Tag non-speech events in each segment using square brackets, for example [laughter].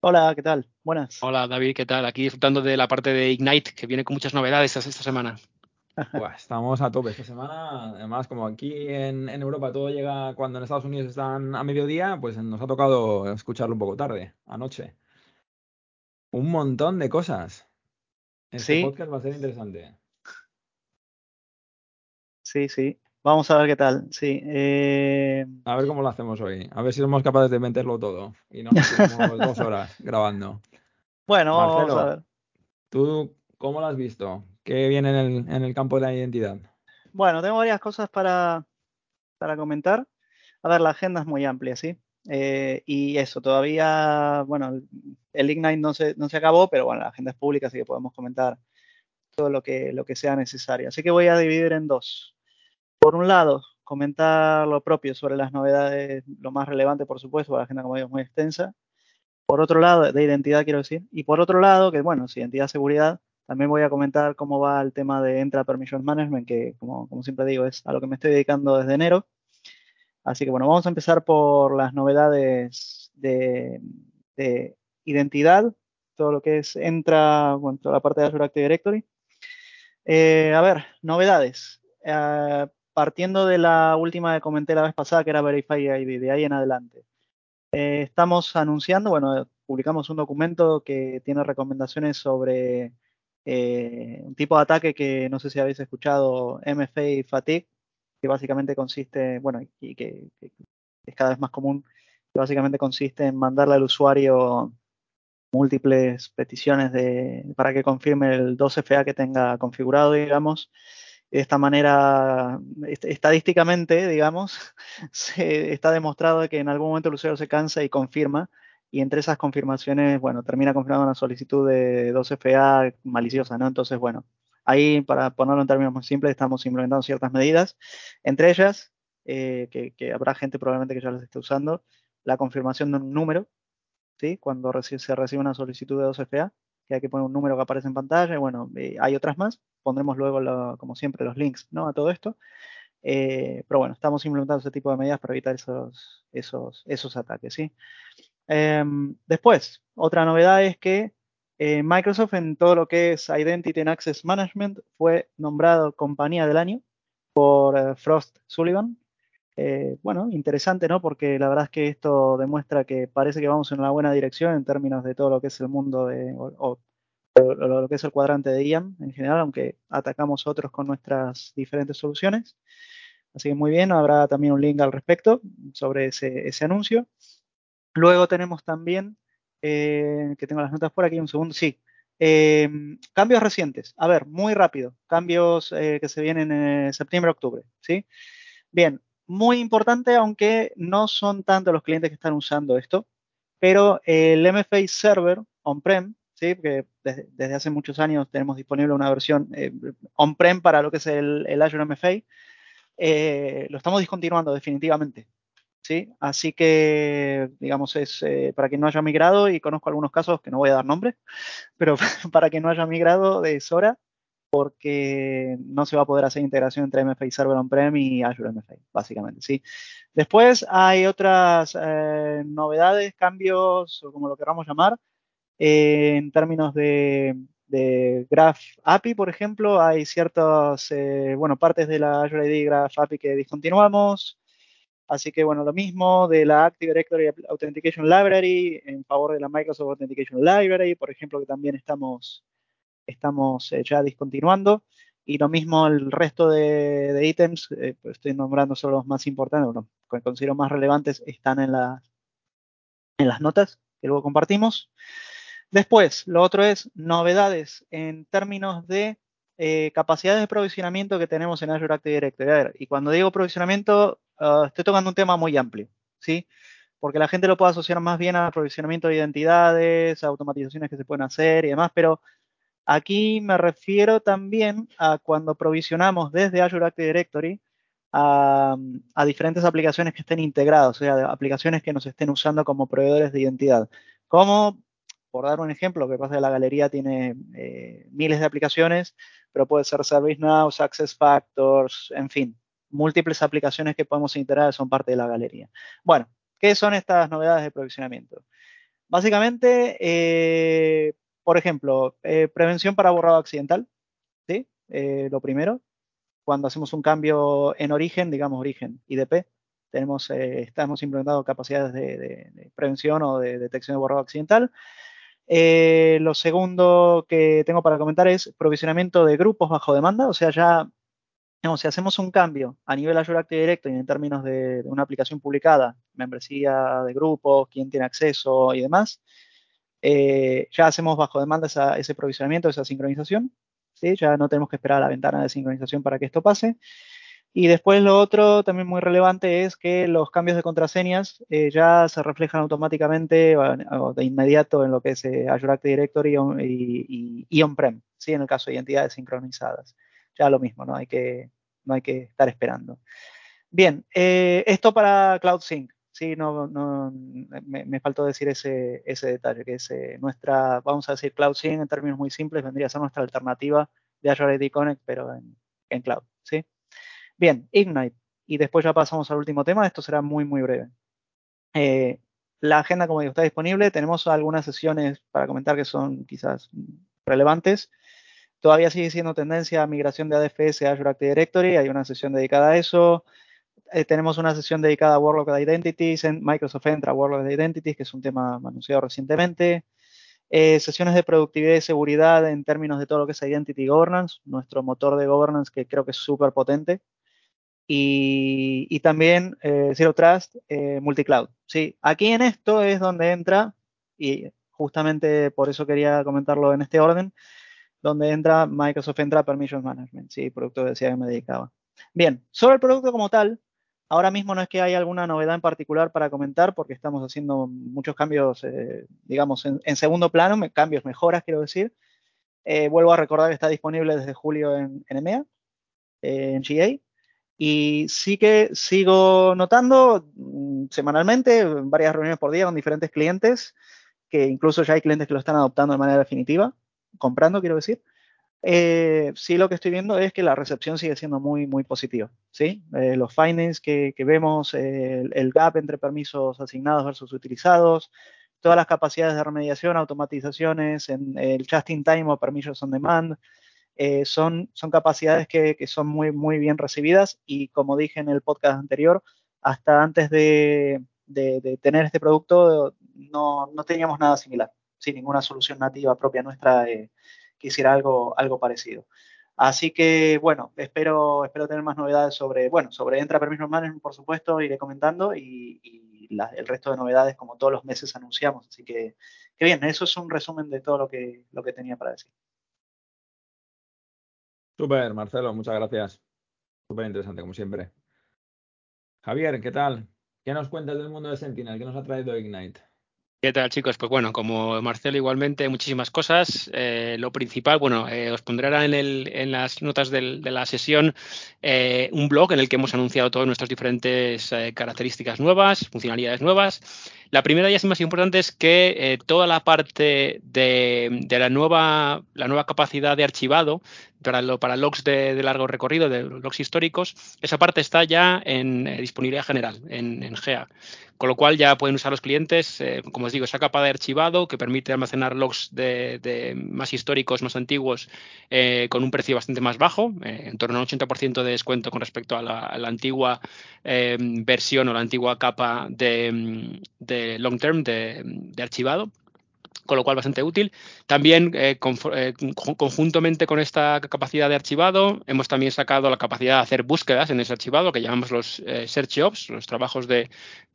Hola, ¿qué tal? Buenas. Hola, David, ¿qué tal? Aquí disfrutando de la parte de Ignite, que viene con muchas novedades esta semana. [laughs] Buah, estamos a tope esta semana. Además, como aquí en, en, Europa todo llega cuando en Estados Unidos están a mediodía, pues nos ha tocado escucharlo un poco tarde, anoche. Un montón de cosas. Este Sí. podcast va a ser interesante. Sí, sí. Vamos a ver qué tal. Sí. eh, A ver cómo lo hacemos hoy. A ver si somos capaces de meterlo todo. Y no [laughs] dos horas grabando. Bueno, vamos Marcelo. a ver. ¿Tú cómo lo has visto? ¿Qué viene en el, en el campo de la identidad? Bueno, tengo varias cosas para, para comentar. A ver, la agenda es muy amplia, ¿sí? Eh, y eso, todavía, bueno, el- el Ignite no se, no se acabó, pero bueno, la agenda es pública, así que podemos comentar todo lo que, lo que sea necesario. Así que voy a dividir en dos. Por un lado, comentar lo propio sobre las novedades, lo más relevante, por supuesto, porque la agenda, como digo, es muy extensa. Por otro lado, de identidad quiero decir. Y por otro lado, que bueno, si identidad, seguridad, también voy a comentar cómo va el tema de Entra Permission Management, que como, como siempre digo, es a lo que me estoy dedicando desde enero. Así que bueno, vamos a empezar por las novedades de, de identidad, todo lo que es Entra, bueno, toda la parte de Azure Active Directory. Eh, a ver, novedades. Eh, partiendo de la última que comenté la vez pasada, que era Verify ID, de ahí en adelante. Eh, estamos anunciando, bueno, publicamos un documento que tiene recomendaciones sobre eh, un tipo de ataque que no sé si habéis escuchado, MFA Fatigue, que básicamente consiste, bueno, y que, que es cada vez más común, que básicamente consiste en mandarle al usuario múltiples peticiones de, para que confirme el 2FA que tenga configurado, digamos. De esta manera, est- estadísticamente, digamos, [laughs] se está demostrado que en algún momento el usuario se cansa y confirma, y entre esas confirmaciones, bueno, termina confirmando una solicitud de 2FA maliciosa, ¿no? Entonces, bueno, ahí, para ponerlo en términos muy simples, estamos implementando ciertas medidas, entre ellas, eh, que, habrá gente probablemente que ya las esté usando, la confirmación de un número, ¿sí? Cuando se recibe una solicitud de 2FA, que hay que poner un número que aparece en pantalla, y bueno, eh, hay otras más, pondremos luego, como siempre, los links. A todo esto. Eh, pero bueno, estamos implementando ese tipo de medidas para evitar esos, esos, esos ataques, ¿sí? Em, después, otra novedad es que eh, Microsoft en todo lo que es Identity and Access Management fue nombrado compañía del año por eh, Frost Sullivan. Bueno, interesante, ¿no? Porque la verdad es que esto demuestra que parece que vamos en la buena dirección en términos de todo lo que es el mundo de, lo, lo que es el cuadrante de IAM en general, aunque atacamos otros con nuestras diferentes soluciones. Así que muy bien, habrá también un link al respecto sobre ese, ese anuncio. Luego tenemos también, eh, que tengo las notas por aquí, un segundo, sí. eh, cambios recientes. A ver, muy rápido. Cambios eh, que se vienen en septiembre-octubre, ¿sí? Bien, muy importante, aunque no son tanto los clientes que están usando esto, pero el MFA Server on-prem, ¿sí? que desde, desde, hace muchos años tenemos disponible una versión eh, on-prem para lo que es el, el Azure MFA, eh, lo estamos discontinuando definitivamente. ¿sí? Así que, digamos, es eh, para quien no haya migrado, y conozco algunos casos que no voy a dar nombre, pero [laughs] para quien no haya migrado de Sora, porque no se va a poder hacer integración entre MFA Server On-Prem y Azure MFA, básicamente, ¿sí? Después hay otras eh, novedades, cambios, o como lo queramos llamar, eh, en términos de, de, Graph API, por ejemplo, hay ciertas, eh, bueno, partes de la Azure ID Graph API que discontinuamos, así que, bueno, lo mismo de la Active Directory Authentication Library en favor de la Microsoft Authentication Library, por ejemplo, que también estamos estamos eh, ya discontinuando. Y lo mismo el resto de, de ítems, eh, pues estoy nombrando solo los más importantes, bueno, que considero más relevantes, están en, la, en las notas que luego compartimos. Después, lo otro es novedades en términos de eh, capacidades de provisionamiento que tenemos en Azure Active Directory. A ver, y cuando digo provisionamiento, uh, estoy tocando un tema muy amplio, ¿sí? porque la gente lo puede asociar más bien a aprovisionamiento de identidades, automatizaciones que se pueden hacer y demás, pero aquí me refiero también a cuando provisionamos desde Azure Active Directory a, diferentes aplicaciones que estén integradas, o sea, aplicaciones que nos estén usando como proveedores de identidad. Como, por dar un ejemplo, que pasa que la galería tiene eh, miles de aplicaciones, pero puede ser ServiceNow, SuccessFactors, en fin, múltiples aplicaciones que podemos integrar son parte de la galería. Bueno, ¿qué son estas novedades de provisionamiento? Básicamente, eh, por ejemplo, eh, prevención para borrado accidental, ¿sí? lo primero cuando hacemos un cambio en origen, digamos origen IDP, tenemos, eh, estamos implementando capacidades de, prevención o de detección de borrado accidental. Eh, lo segundo que tengo para comentar es provisionamiento de grupos bajo demanda, o sea, ya, si hacemos un cambio a nivel Azure Active Directory en términos de, una aplicación publicada, membresía de grupos, quién tiene acceso y demás, eh, ya hacemos bajo demanda ese provisionamiento, esa sincronización. Ya no tenemos que esperar a la ventana de sincronización para que esto pase. Y después lo otro también muy relevante es que los cambios de contraseñas eh, ya se reflejan automáticamente o, de inmediato en lo que es eh, Azure Active Directory y, on-prem, ¿sí? en el caso de identidades sincronizadas. Ya lo mismo, no hay que, no hay que estar esperando. Bien, eh, esto para Cloud Sync. Sí, no, no me, faltó decir ese, ese detalle, que es nuestra, vamos a decir, Cloud Sync en términos muy simples, vendría a ser nuestra alternativa de Azure AD Connect, pero en, en Cloud, ¿sí? Bien, Ignite. Y después ya pasamos al último tema, esto será muy, muy breve. Eh, la agenda, como digo, está disponible. Tenemos algunas sesiones para comentar que son quizás relevantes. Todavía sigue siendo tendencia a migración de ADFS a Azure Active Directory. Hay una sesión dedicada a eso. Eh, tenemos una sesión dedicada a Warlock Identities, en Microsoft entra Warlock Identities, que es un tema anunciado recientemente. Eh, sesiones de productividad y seguridad en términos de todo lo que es Identity Governance, nuestro motor de governance que creo que es súper potente. Y, también eh, Zero Trust Multicloud. Sí, aquí en esto es donde entra, y justamente por eso quería comentarlo en este orden, donde entra Microsoft entra Permission Management, sí, producto que decía que me dedicaba. Bien, sobre el producto como tal, Ahora mismo no es que haya alguna novedad en particular para comentar porque estamos haciendo muchos cambios, eh, digamos, en, segundo plano, cambios, mejoras, quiero decir. Eh, vuelvo a recordar que está disponible desde julio en, EMEA, eh, en GA. Y sí que sigo notando mm, semanalmente, varias reuniones por día con diferentes clientes, que incluso ya hay clientes que lo están adoptando de manera definitiva, comprando, quiero decir. Eh, sí lo que estoy viendo es que la recepción sigue siendo muy, muy positiva. ¿sí? Eh, los findings que, vemos, el, gap entre permisos asignados versus utilizados, todas las capacidades de remediación, automatizaciones, en el just in time o permisos on demand, eh, son, son capacidades que, son muy, muy bien recibidas y como dije en el podcast anterior, hasta antes de, tener este producto no, no, teníamos nada similar, sin ninguna solución nativa propia nuestra quisiera algo, algo parecido. Así que, bueno, espero, espero tener más novedades sobre, bueno, sobre Entra Permission Management, por supuesto, iré comentando y, el resto de novedades, como todos los meses anunciamos. Así que, que bien, eso es un resumen de todo lo que, lo que tenía para decir. Súper, Marcelo, muchas gracias. Súper interesante, como siempre. Javier, ¿qué tal? ¿Qué nos cuentas del mundo de Sentinel? ¿Qué nos ha traído Ignite? ¿Qué tal, chicos? Pues bueno, como Marcelo, igualmente, muchísimas cosas. Eh, lo principal, bueno, eh, os pondré ahora en, el, en las notas de la sesión eh, un blog en el que hemos anunciado todas nuestras diferentes características nuevas, funcionalidades nuevas. La primera y es más importante es que toda la parte de, la, nueva, la nueva capacidad de archivado para, lo, para logs de, largo recorrido, de logs históricos, esa parte está ya en disponibilidad general, en, GEA. Con lo cual ya pueden usar los clientes, eh, como os digo, esa capa de archivado que permite almacenar logs de, más históricos, más antiguos, eh, con un precio bastante más bajo, eh, en torno a un 80% de descuento con respecto a la, antigua versión o la antigua capa de, long term de archivado con lo cual bastante útil. También, eh, eh, conjuntamente con esta capacidad de archivado, hemos también sacado la capacidad de hacer búsquedas en ese archivado, que llamamos los eh, Search Ops, los trabajos de,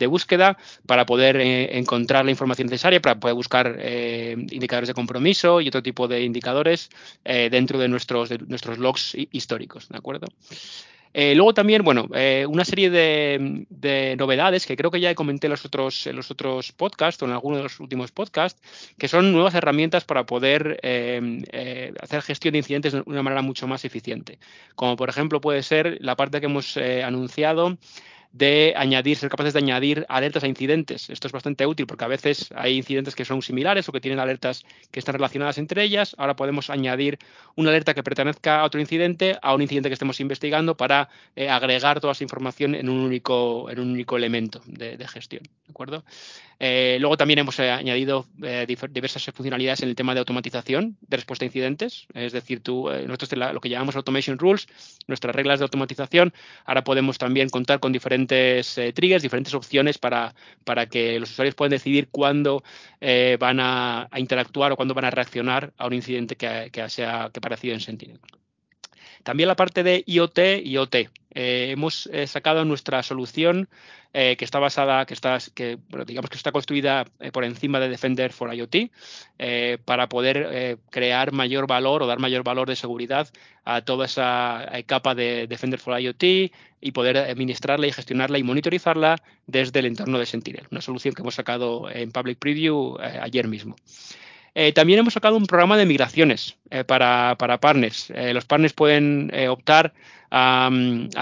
búsqueda, para poder encontrar la información necesaria, para poder buscar indicadores de compromiso y otro tipo de indicadores dentro de nuestros, de nuestros logs históricos, ¿de acuerdo? Eh, luego también, bueno, eh, una serie de, novedades que creo que ya comenté en los otros, en los otros podcasts o en algunos de los últimos podcasts, que son nuevas herramientas para poder eh, hacer gestión de incidentes de una manera mucho más eficiente. Como por ejemplo puede ser la parte que hemos anunciado de añadir, ser capaces de añadir alertas a incidentes. Esto es bastante útil porque a veces hay incidentes que son similares o que tienen alertas que están relacionadas entre ellas. Ahora podemos añadir una alerta que pertenezca a otro incidente, a un incidente que estemos investigando para eh, agregar toda esa información en un único, en un único elemento de, gestión. ¿De acuerdo? Eh, luego también hemos eh, añadido diversas funcionalidades en el tema de automatización de respuesta a incidentes. Es decir, tú, nosotros lo que llamamos Automation Rules, nuestras reglas de automatización, ahora podemos también contar con diferentes diferentes eh, triggers, diferentes opciones para, para, que los usuarios puedan decidir cuándo eh, van a, interactuar o cuándo van a reaccionar a un incidente que, que, sea, que ha aparecido en Sentinel. También la parte de IoT y OT. Eh, hemos eh, sacado nuestra solución eh, que está basada, que está, digamos que está construida por encima de Defender for IoT para poder crear mayor valor o dar mayor valor de seguridad a toda esa capa de Defender for IoT y poder administrarla y gestionarla y monitorizarla desde el entorno de Sentinel. Una solución que hemos sacado en Public Preview ayer mismo. Eh, también hemos sacado un programa de migraciones eh, para, partners. Eh, los partners pueden optar a,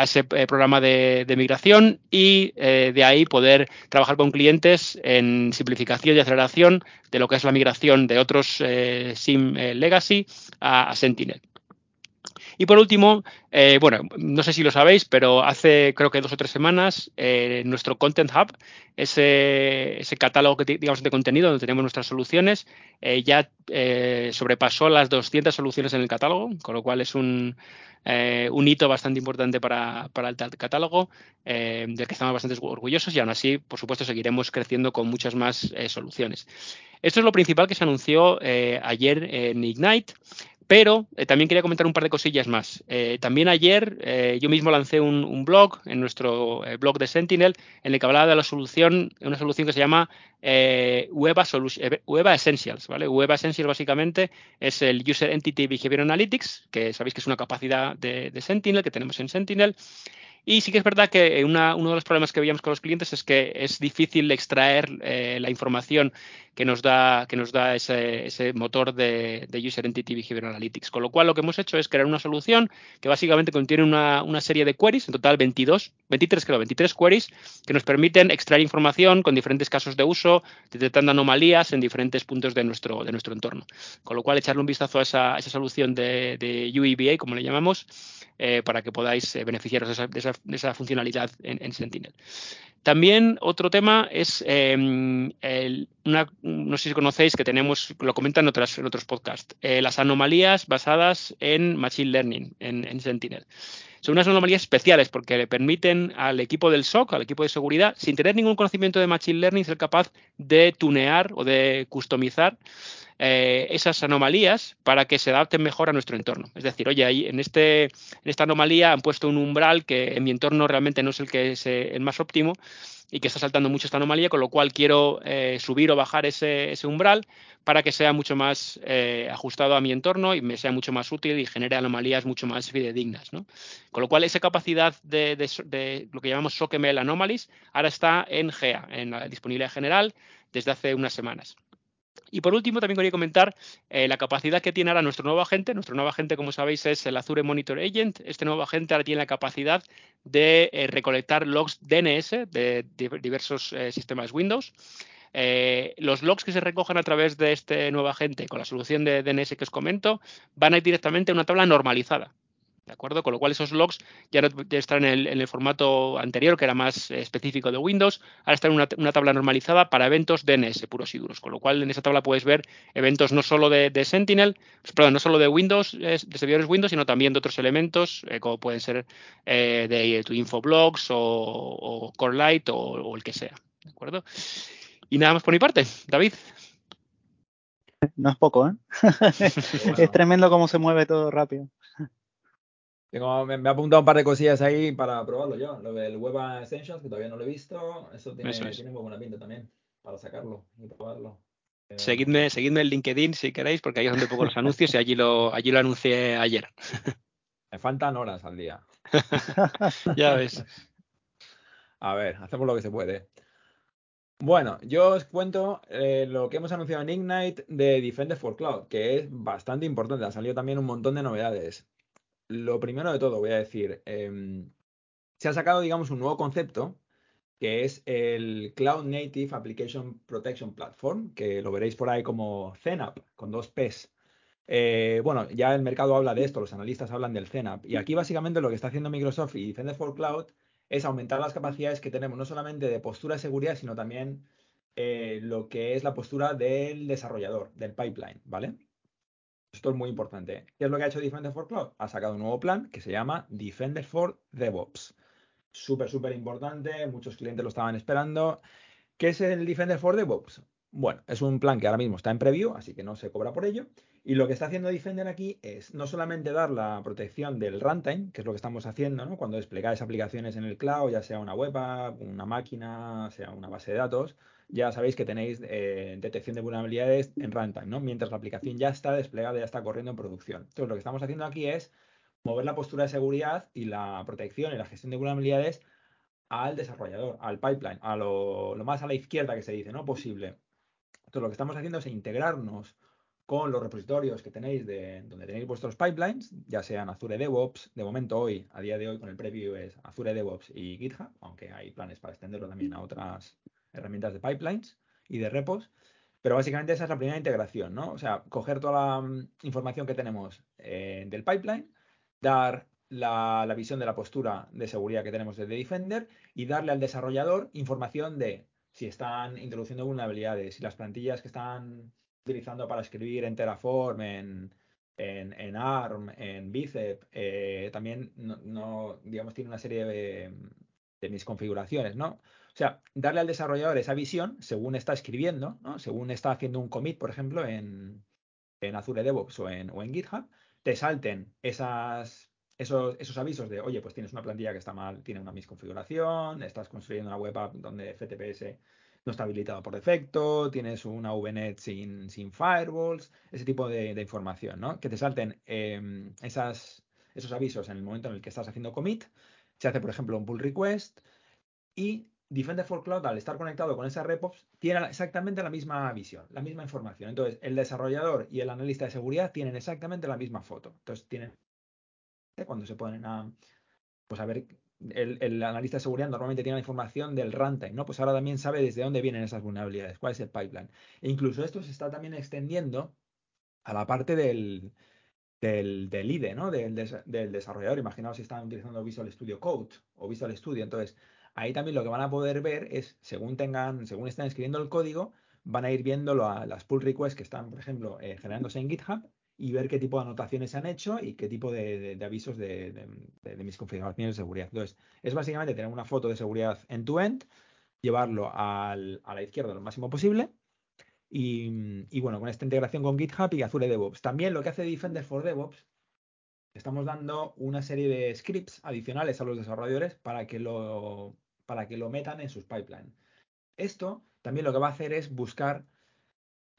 ese programa de, migración y de ahí poder trabajar con clientes en simplificación y aceleración de lo que es la migración de otros SIM Legacy a Sentinel. Y por último, eh, bueno, no sé si lo sabéis, pero hace creo que dos o tres semanas eh, nuestro Content Hub, ese, catálogo que, digamos, de contenido donde tenemos nuestras soluciones, eh, ya sobrepasó las 200 soluciones en el catálogo, con lo cual es un, un hito bastante importante para, para el catálogo, del que estamos bastante orgullosos y aún así, por supuesto, seguiremos creciendo con muchas más soluciones. Esto es lo principal que se anunció ayer en Ignite. Pero eh, también quería comentar un par de cosillas más. Eh, también ayer eh, yo mismo lancé un, blog en nuestro blog de Sentinel en el que hablaba de la solución, una solución que se llama Web, Essentials. ¿vale? Essentials básicamente es el User Entity Behavior Analytics, que sabéis que es una capacidad de, Sentinel que tenemos en Sentinel y sí que es verdad que uno de los problemas que veíamos con los clientes es que es difícil extraer la información que nos da, que nos da ese, motor de, User Entity Behavior Analytics. Con lo cual, lo que hemos hecho es crear una solución que básicamente contiene una, serie de queries, en total 22, 23, creo, 23 queries, que nos permiten extraer información con diferentes casos de uso, detectando anomalías en diferentes puntos de nuestro, de nuestro entorno. Con lo cual, echarle un vistazo a esa, solución de, de UEBA, como le llamamos, eh, para que podáis eh, beneficiaros de esa, funcionalidad en, Sentinel. También otro tema es, em, no sé si conocéis, que tenemos, lo comentan en, en otros podcasts, eh, las anomalías basadas en Machine Learning en, Sentinel. Son unas anomalías especiales porque le permiten al equipo del SOC, al equipo de seguridad, sin tener ningún conocimiento de Machine Learning, ser capaz de tunear o de customizar eh, esas anomalías para que se adapten mejor a nuestro entorno. Es decir, oye, ahí en, este, en esta anomalía han puesto un umbral que en mi entorno realmente no es el que es eh, el más óptimo y que está saltando mucho esta anomalía, con lo cual quiero eh, subir o bajar ese, umbral para que sea mucho más ajustado a mi entorno y me sea mucho más útil y genere anomalías mucho más fidedignas. Con lo cual, esa capacidad de, lo que llamamos SOCML Anomalies ahora está en GEA, en la disponibilidad general, desde hace unas semanas. Y por último, también quería comentar eh, la capacidad que tiene ahora nuestro nuevo agente. Nuestro nuevo agente, como sabéis, es el Azure Monitor Agent. Este nuevo agente ahora tiene la capacidad de eh, recolectar logs DNS de, diversos eh, sistemas Windows. los logs que se recojan a través de este nuevo agente con la solución de DNS que os comento van a ir directamente a una tabla normalizada. ¿De acuerdo? Con lo cual esos logs ya no están en el, formato anterior, que era más específico de Windows, ahora están en una, tabla normalizada para eventos DNS puros y duros. Con lo cual en esa tabla puedes ver eventos no solo de, Sentinel, perdón, no solo de Windows, de servidores Windows, sino también de otros elementos, eh, como pueden ser eh, de tu Infoblogs o, o Core o, o el que sea. ¿De acuerdo? Y nada más por mi parte, David. No es poco, ¿eh? [laughs] es tremendo cómo se mueve todo rápido. Tengo, me, ha apuntado un par de cosillas ahí para probarlo yo. Lo del Web Essentials, que todavía no lo he visto. Eso tiene, muy buena pinta también para sacarlo y probarlo. Eh, seguidme, seguidme en LinkedIn si queréis, porque ahí es donde pongo los anuncios y allí lo, allí lo anuncié ayer. [laughs] Me faltan horas al día. [laughs] ya ves. A ver, hacemos lo que se puede. Bueno, yo os cuento eh, lo que hemos anunciado en Ignite de Defender for Cloud, que es bastante importante. Ha salido también un montón de novedades. Lo primero de todo, voy a decir, em, se ha sacado, digamos, un nuevo concepto que es el Cloud Native Application Protection Platform, que lo veréis por ahí como CENAP, con dos Ps. Eh, bueno, ya el mercado habla de esto, los analistas hablan del CENAP. Y aquí básicamente lo que está haciendo Microsoft y Defender for Cloud es aumentar las capacidades que tenemos, no solamente de postura de seguridad, sino también eh, lo que es la postura del desarrollador, del pipeline, ¿vale? Esto es muy importante. ¿Qué es lo que ha hecho Defender for Cloud? Ha sacado un nuevo plan que se llama Defender for DevOps. Súper, súper importante, muchos clientes lo estaban esperando. ¿Qué es el Defender for DevOps? Bueno, es un plan que ahora mismo está en preview, así que no se cobra por ello. Y lo que está haciendo Defender aquí es no solamente dar la protección del runtime, que es lo que estamos haciendo, ¿no? Cuando desplegáis aplicaciones en el cloud, ya sea una web app, una máquina, sea una base de datos, ya sabéis que tenéis eh, detección de vulnerabilidades en runtime, ¿no? Mientras la aplicación ya está desplegada, ya está corriendo en producción. Entonces, lo que estamos haciendo aquí es mover la postura de seguridad y la protección y la gestión de vulnerabilidades al desarrollador, al pipeline, a lo, lo más a la izquierda que se dice, ¿no? Posible. Entonces, lo que estamos haciendo es integrarnos con los repositorios que tenéis de donde tenéis vuestros pipelines, ya sean Azure DevOps, de momento hoy, a día de hoy con el preview es Azure DevOps y GitHub, aunque hay planes para extenderlo también a otras herramientas de pipelines y de repos. Pero básicamente esa es la primera integración, ¿no? O sea, coger toda la mm, información que tenemos eh, del pipeline, dar la, visión de la postura de seguridad que tenemos desde Defender y darle al desarrollador información de si están introduciendo vulnerabilidades, si las plantillas que están utilizando para escribir en Terraform, en, en, ARM, en Bicep, eh, también no, digamos, tiene una serie de, de, mis configuraciones, ¿no? O sea, darle al desarrollador esa visión según está escribiendo, ¿no? Según está haciendo un commit, por ejemplo, en, en Azure DevOps o en, o en GitHub, te salten esas esos, esos, avisos de, oye, pues tienes una plantilla que está mal, tiene una misconfiguración, estás construyendo una web app donde FTPS no está habilitado por defecto, tienes una VNet sin, sin firewalls, ese tipo de, información, ¿no? Que te salten em, esas, esos avisos en el momento en el que estás haciendo commit, se hace, por ejemplo, un pull request y Defender for Cloud, al estar conectado con esas repos, tiene exactamente la misma visión, la misma información. Entonces, el desarrollador y el analista de seguridad tienen exactamente la misma foto. Entonces, tienen cuando se ponen a, pues a ver, el, analista de seguridad normalmente tiene la información del runtime, ¿no? Pues ahora también sabe desde dónde vienen esas vulnerabilidades, cuál es el pipeline. E incluso esto se está también extendiendo a la parte del, del, del IDE, ¿no? Del, del, desarrollador. Imaginaos si están utilizando Visual Studio Code o Visual Studio. Entonces, ahí también lo que van a poder ver es, según tengan, según están escribiendo el código, van a ir viendo las pull requests que están, por ejemplo, eh, generándose en GitHub y ver qué tipo de anotaciones se han hecho y qué tipo de, avisos de, mis configuraciones de seguridad. Entonces, es básicamente tener una foto de seguridad end-to-end, llevarlo a la izquierda lo máximo posible y, bueno, con esta integración con GitHub y Azure DevOps. También lo que hace Defender for DevOps, estamos dando una serie de scripts adicionales a los desarrolladores para que lo, para que lo metan en sus pipelines. Esto también lo que va a hacer es buscar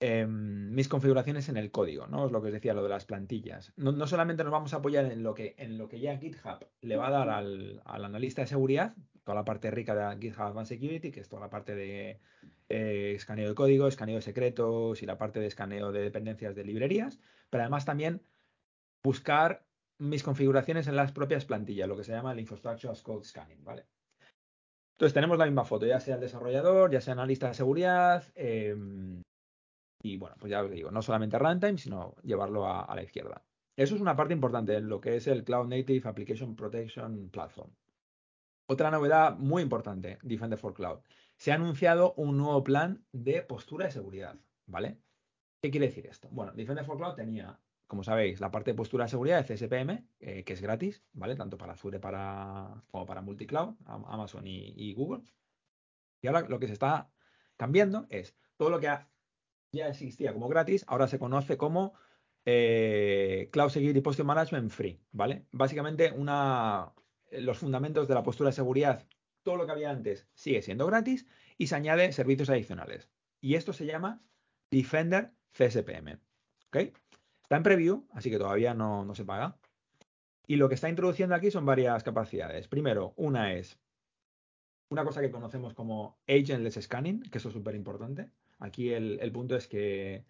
Em, mis configuraciones en el código, ¿no? Es lo que os decía, lo de las plantillas. No, solamente nos vamos a apoyar en lo que, en lo que ya GitHub le va a dar al, analista de seguridad, toda la parte rica de GitHub Advanced Security, que es toda la parte de eh, escaneo de código, escaneo de secretos y la parte de escaneo de dependencias de librerías, pero además también buscar mis configuraciones en las propias plantillas, lo que se llama el Infrastructure as Code Scanning, ¿vale? Entonces tenemos la misma foto, ya sea el desarrollador, ya sea analista de seguridad, em, y bueno, pues ya os digo, no solamente runtime, sino llevarlo a, la izquierda. Eso es una parte importante en lo que es el Cloud Native Application Protection Platform. Otra novedad muy importante, Defender for Cloud. Se ha anunciado un nuevo plan de postura de seguridad, ¿vale? ¿Qué quiere decir esto? Bueno, Defender for Cloud tenía, como sabéis, la parte de postura de seguridad de CSPM, eh, que es gratis, ¿vale? Tanto para Azure para, como para multicloud, Amazon y, Google. Y ahora lo que se está cambiando es todo lo que ha ya existía como gratis, ahora se conoce como eh, Cloud Security Posture Management Free, ¿vale? Básicamente una, los fundamentos de la postura de seguridad, todo lo que había antes sigue siendo gratis y se añade servicios adicionales. Y esto se llama Defender CSPM, ¿ok? Está en preview, así que todavía no, no se paga. Y lo que está introduciendo aquí son varias capacidades. Primero, una es una cosa que conocemos como agentless scanning, que eso es súper importante. Aquí el, el, punto es que,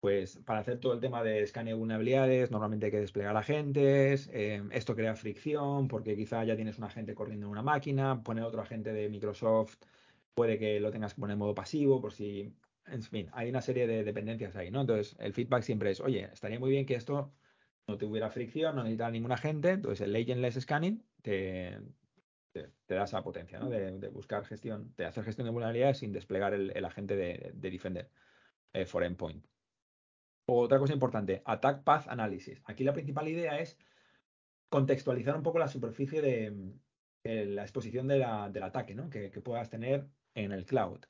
pues, para hacer todo el tema de escaneo de vulnerabilidades, normalmente hay que desplegar agentes. Eh, esto crea fricción porque quizá ya tienes un agente corriendo en una máquina, poner otro agente de Microsoft puede que lo tengas que poner en modo pasivo por si en fin, hay una serie de dependencias ahí, ¿no? Entonces, el feedback siempre es, oye, estaría muy bien que esto no tuviera fricción, no necesitara ningún agente. Entonces, el agentless scanning te, te, da esa potencia. De, buscar gestión, de hacer gestión de vulnerabilidades sin desplegar el, agente de, Defender eh, for Endpoint. Otra cosa importante, Attack Path Analysis. Aquí la principal idea es contextualizar un poco la superficie de, la exposición del ataque que, puedas tener en el cloud.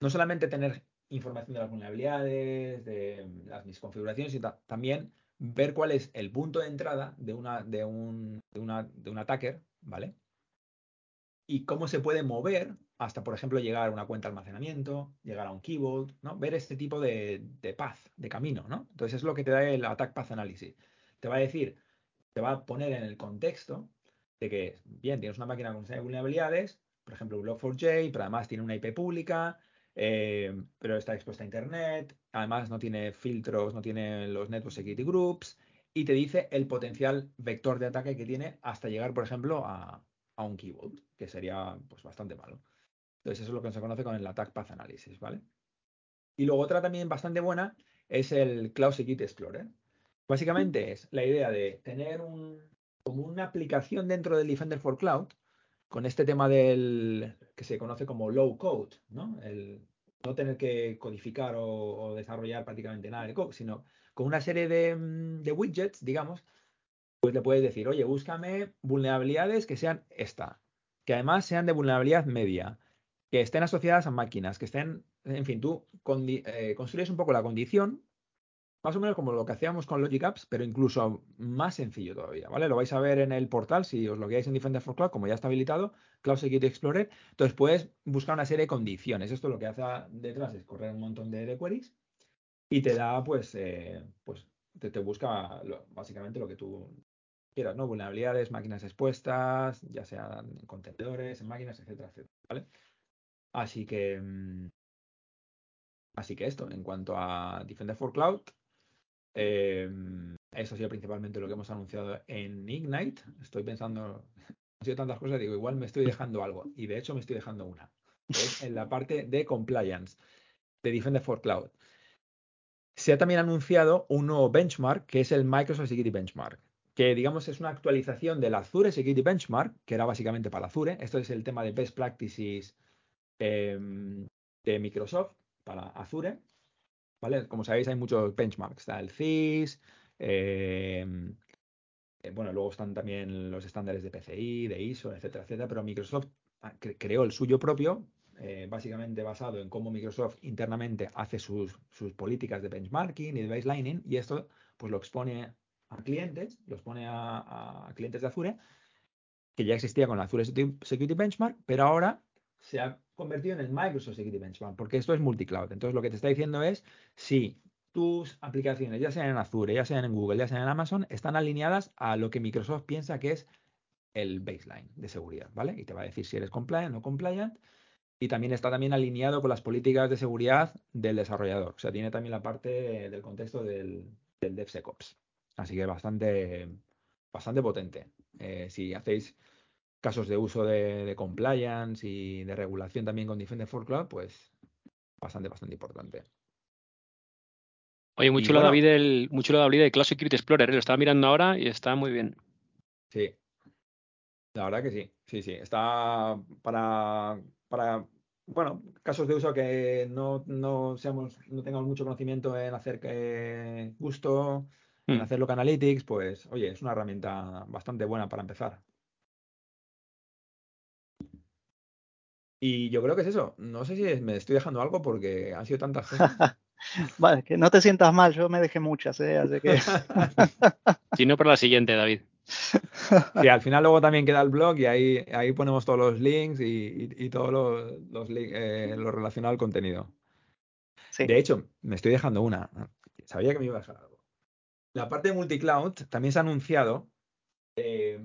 No solamente tener información de las vulnerabilidades, de las misconfiguraciones y también ver cuál es el punto de entrada de, un, de, de un attacker, ¿vale? Y cómo se puede mover hasta, por ejemplo, llegar a una cuenta de almacenamiento, llegar a un keyboard, ¿no? Ver este tipo de, de path, de camino, ¿no? Entonces es lo que te da el Attack Path Analysis. Te va a decir, te va a poner en el contexto de que, bien, tienes una máquina con vulnerabilidades, por ejemplo, Log4j, pero además tiene una IP pública, eh, pero está expuesta a Internet, además no tiene filtros, no tiene los Network Security Groups, y te dice el potencial vector de ataque que tiene hasta llegar, por ejemplo, a, un keyboard, que sería pues, bastante malo. Entonces, eso es lo que se conoce con el Attack Path Analysis, ¿vale? Y luego otra también bastante buena es el Cloud Security Explorer. Básicamente es la idea de tener un, como una aplicación dentro del Defender for Cloud con este tema del que se conoce como low code, ¿no? El no tener que codificar o, desarrollar prácticamente nada de code, sino con una serie de, mm, de, widgets, digamos, pues le puedes decir, oye, búscame vulnerabilidades que sean esta, que además sean de vulnerabilidad media, que estén asociadas a máquinas, que estén, en fin, tú eh, construyes un poco la condición más o menos como lo que hacíamos con Logic Apps, pero incluso más sencillo todavía, ¿vale? Lo vais a ver en el portal si os lo logueáis en Defender for Cloud, como ya está habilitado, Cloud Security Explorer. Entonces puedes buscar una serie de condiciones. Esto lo que hace detrás es correr un montón de, queries y te da, pues, eh, pues te, busca básicamente lo que tú quieras, ¿no? Vulnerabilidades, máquinas expuestas, ya sean en contenedores, en máquinas, etcétera, etcétera, ¿vale? Así que, mm, así que esto, en cuanto a Defender for Cloud, Em, eso ha sido principalmente lo que hemos anunciado en Ignite. Estoy pensando, [laughs] han sido tantas cosas, digo, igual me estoy [laughs] dejando algo. Y de hecho me estoy dejando una. Es en la parte de compliance de Defender for Cloud. Se ha también anunciado un nuevo benchmark que es el Microsoft Security Benchmark, que digamos es una actualización del Azure Security Benchmark, que era básicamente para Azure. Esto es el tema de best practices em, de Microsoft para Azure. Como sabéis, hay muchos benchmarks. Está el CIS, em, eh, bueno, luego están también los estándares de PCI, de ISO, etcétera, etcétera, pero Microsoft ah, creó el suyo propio, eh, básicamente basado en cómo Microsoft internamente hace sus, políticas de benchmarking y de baselining, y esto pues lo expone clientes, lo expone a, clientes de Azure, que ya existía con Azure Security Benchmark, pero ahora se ha convertido en el Microsoft Security Benchmark, porque esto es multicloud. Entonces, lo que te está diciendo es si tus aplicaciones, ya sean en Azure, ya sean en Google, ya sean en Amazon, están alineadas a lo que Microsoft piensa que es el baseline de seguridad, ¿vale? Y te va a decir si eres compliant o no compliant. Y también está también alineado con las políticas de seguridad del desarrollador. O sea, tiene también la parte del contexto del, DevSecOps. Así que bastante, bastante potente. Eh, si hacéis casos de uso de, compliance y de regulación también con Defender for Cloud, pues bastante, bastante importante. Oye, mucho lo David del, mucho lo David de Cloud Security Explorer, ¿eh? lo estaba mirando ahora y está muy bien. Sí. La verdad que sí, sí, sí. Está para, para bueno, casos de uso que no, no seamos, no tengamos mucho conocimiento en hacer que gusto, en mm. hacer local analytics, pues oye, es una herramienta bastante buena para empezar. Y yo creo que es eso. No sé si me estoy dejando algo porque han sido tantas cosas. [laughs] vale, que no te sientas mal, yo me dejé muchas, ¿eh? Así que... [laughs] si no, para la siguiente, David. [laughs] Sí, al final luego también queda el blog y ahí, ahí ponemos todos los links y, y, todo lo, los, eh, lo relacionado al contenido. De hecho, me estoy dejando una. Sabía que me iba a dejar. La parte de multicloud también se ha anunciado eh,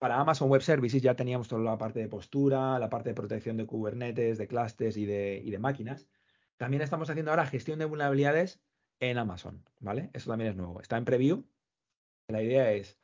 para Amazon Web Services ya teníamos toda la parte de postura, la parte de protección de Kubernetes, de clusters y de, máquinas. También estamos haciendo ahora gestión de vulnerabilidades en Amazon, ¿vale? Eso también es nuevo. Está en preview. La idea es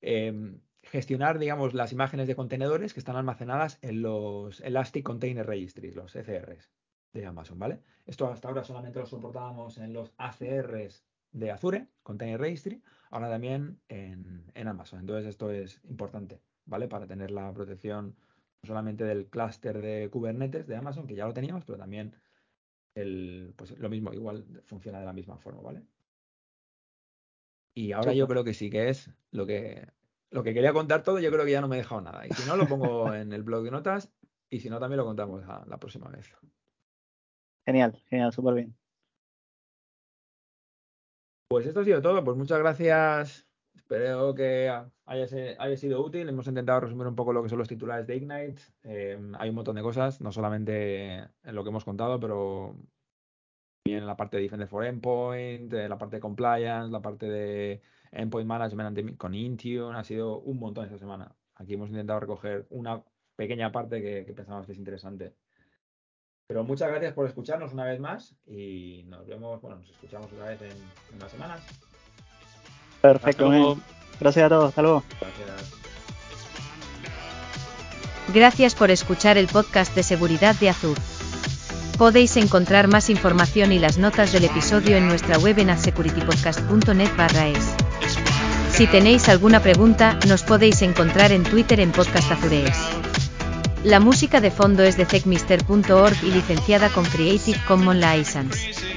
em, gestionar, digamos, las imágenes de contenedores que están almacenadas en los Elastic Container Registries, los ECRs de Amazon, ¿vale? Esto hasta ahora solamente lo soportábamos en los ACRs de Azure, Container Registry, ahora también en, en Amazon. Entonces esto es importante, ¿vale? Para tener la protección no solamente del clúster de Kubernetes de Amazon, que ya lo teníamos, pero también el, pues lo mismo, igual funciona de la misma forma, ¿vale? Y ahora yo creo que sí que es lo que, lo que quería contar todo, yo creo que ya no me he dejado nada. Y si no, lo pongo [laughs] en el blog de notas y si no, también lo contamos la próxima vez. Genial, genial, súper bien. Pues esto ha sido todo. Pues muchas gracias. Espero que haya, sido útil. Hemos intentado resumir un poco lo que son los titulares de Ignite. Eh, hay un montón de cosas, no solamente en lo que hemos contado, pero también en la parte de Defender for Endpoint, la parte de Compliance, la parte de Endpoint Management con Intune. Ha sido un montón esta semana. Aquí hemos intentado recoger una pequeña parte que, que pensamos que es interesante. Pero muchas gracias por escucharnos una vez más y nos vemos, bueno, nos escuchamos otra vez en, unas semanas. Perfecto, gracias a todos, hasta luego. Gracias. Gracias por escuchar el podcast de seguridad de Azur. Podéis encontrar más información y las notas del episodio en nuestra web en adsecuritypodcast.net barra es. Si tenéis alguna pregunta, nos podéis encontrar en Twitter en Podcast Azurees. La música de fondo es de techmister.org y licenciada con Creative Commons License.